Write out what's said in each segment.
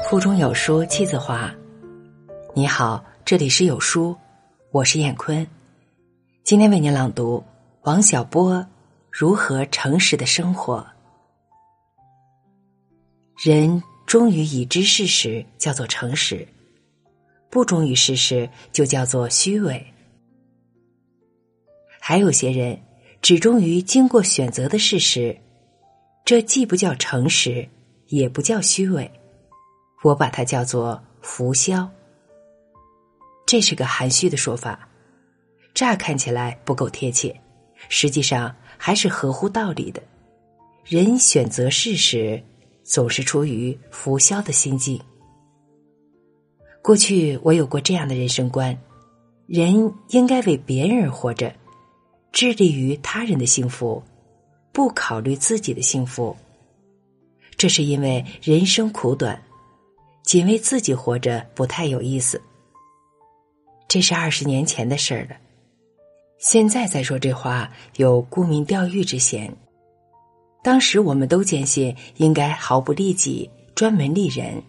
腹中有书气自华。你好，这里是有书，我是燕坤。今天为您朗读王小波《如何诚实的生活》。人忠于已知事实叫做诚实，不忠于事实就叫做虚伪。还有些人只忠于经过选择的事实，这既不叫诚实，也不叫虚伪。我把它叫做浮销，这是个含蓄的说法，乍看起来不够贴切，实际上还是合乎道理的。人选择事时，总是出于浮销的心境。过去我有过这样的人生观：人应该为别人而活着，致力于他人的幸福，不考虑自己的幸福。这是因为人生苦短。仅为自己活着不太有意思，这是二十年前的事儿了。现在再说这话，有沽名钓誉之嫌。当时我们都坚信应该毫不利己，专门利人。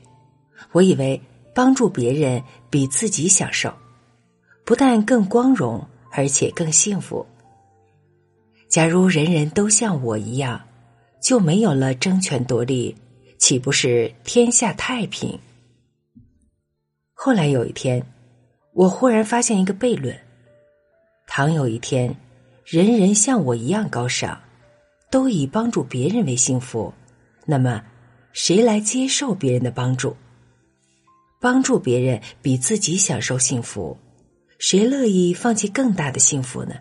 我以为帮助别人比自己享受，不但更光荣，而且更幸福。假如人人都像我一样，就没有了争权夺利。岂不是天下太平？后来有一天，我忽然发现一个悖论：倘有一天，人人像我一样高尚，都以帮助别人为幸福，那么谁来接受别人的帮助？帮助别人比自己享受幸福，谁乐意放弃更大的幸福呢？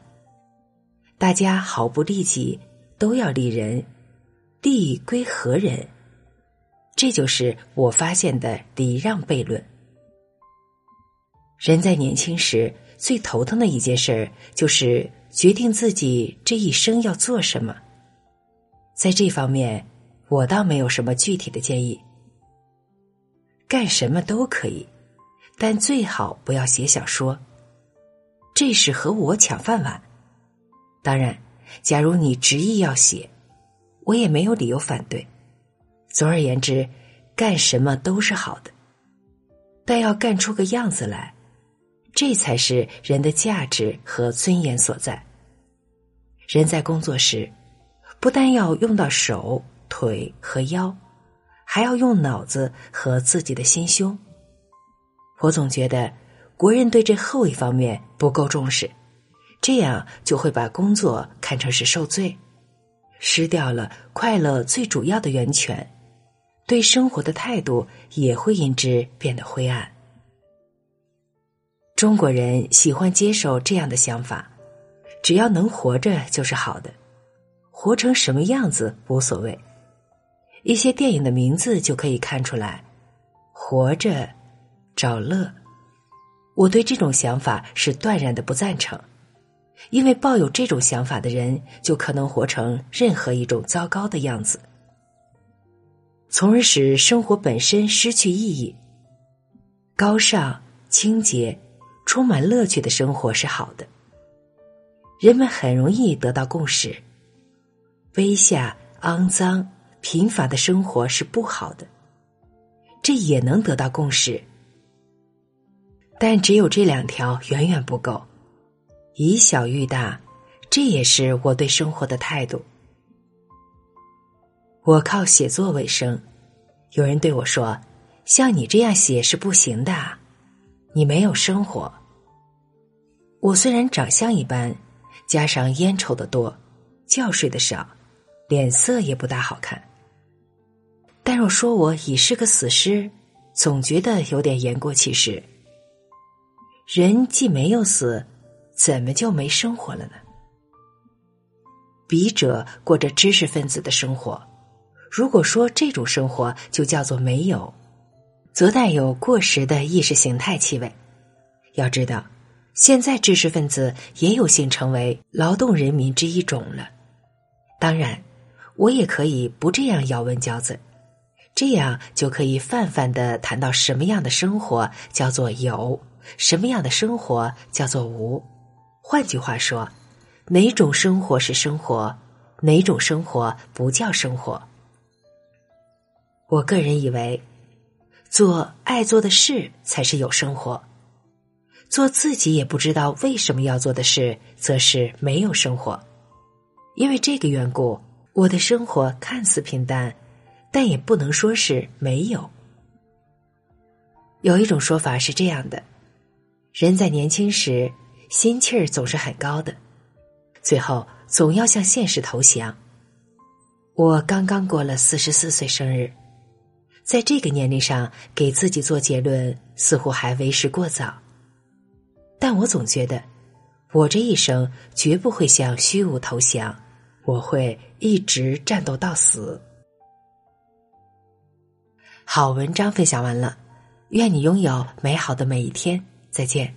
大家毫不利己，都要利人，利归何人？这就是我发现的礼让悖论。人在年轻时最头疼的一件事，就是决定自己这一生要做什么。在这方面，我倒没有什么具体的建议。干什么都可以，但最好不要写小说。这是和我抢饭碗。当然，假如你执意要写，我也没有理由反对。总而言之，干什么都是好的，但要干出个样子来，这才是人的价值和尊严所在。人在工作时，不但要用到手、腿和腰，还要用脑子和自己的心胸。我总觉得国人对这后一方面不够重视，这样就会把工作看成是受罪，失掉了快乐最主要的源泉。对生活的态度也会因之变得灰暗。中国人喜欢接受这样的想法：只要能活着就是好的，活成什么样子无所谓。一些电影的名字就可以看出来，活着找乐。我对这种想法是断然的不赞成，因为抱有这种想法的人就可能活成任何一种糟糕的样子。从而使生活本身失去意义。高尚、清洁、充满乐趣的生活是好的。人们很容易得到共识：卑下、肮脏、贫乏的生活是不好的。这也能得到共识，但只有这两条远远不够。以小喻大，这也是我对生活的态度。我靠写作为生，有人对我说：“像你这样写是不行的，你没有生活。”我虽然长相一般，加上烟抽的多，觉睡得少，脸色也不大好看，但若说我已是个死尸，总觉得有点言过其实。人既没有死，怎么就没生活了呢？笔者过着知识分子的生活。如果说这种生活就叫做没有，则带有过时的意识形态气味。要知道，现在知识分子也有幸成为劳动人民之一种了。当然，我也可以不这样咬文嚼字，这样就可以泛泛的谈到什么样的生活叫做有，什么样的生活叫做无。换句话说，哪种生活是生活，哪种生活不叫生活。我个人以为，做爱做的事才是有生活。做自己也不知道为什么要做的事，则是没有生活。因为这个缘故，我的生活看似平淡，但也不能说是没有。有一种说法是这样的：人在年轻时，心气儿总是很高的，最后总要向现实投降。我刚刚过了四十四岁生日，在这个年龄上给自己做结论，似乎还为时过早。但我总觉得，我这一生绝不会向虚无投降，我会一直战斗到死。好文章分享完了，愿你拥有美好的每一天，再见。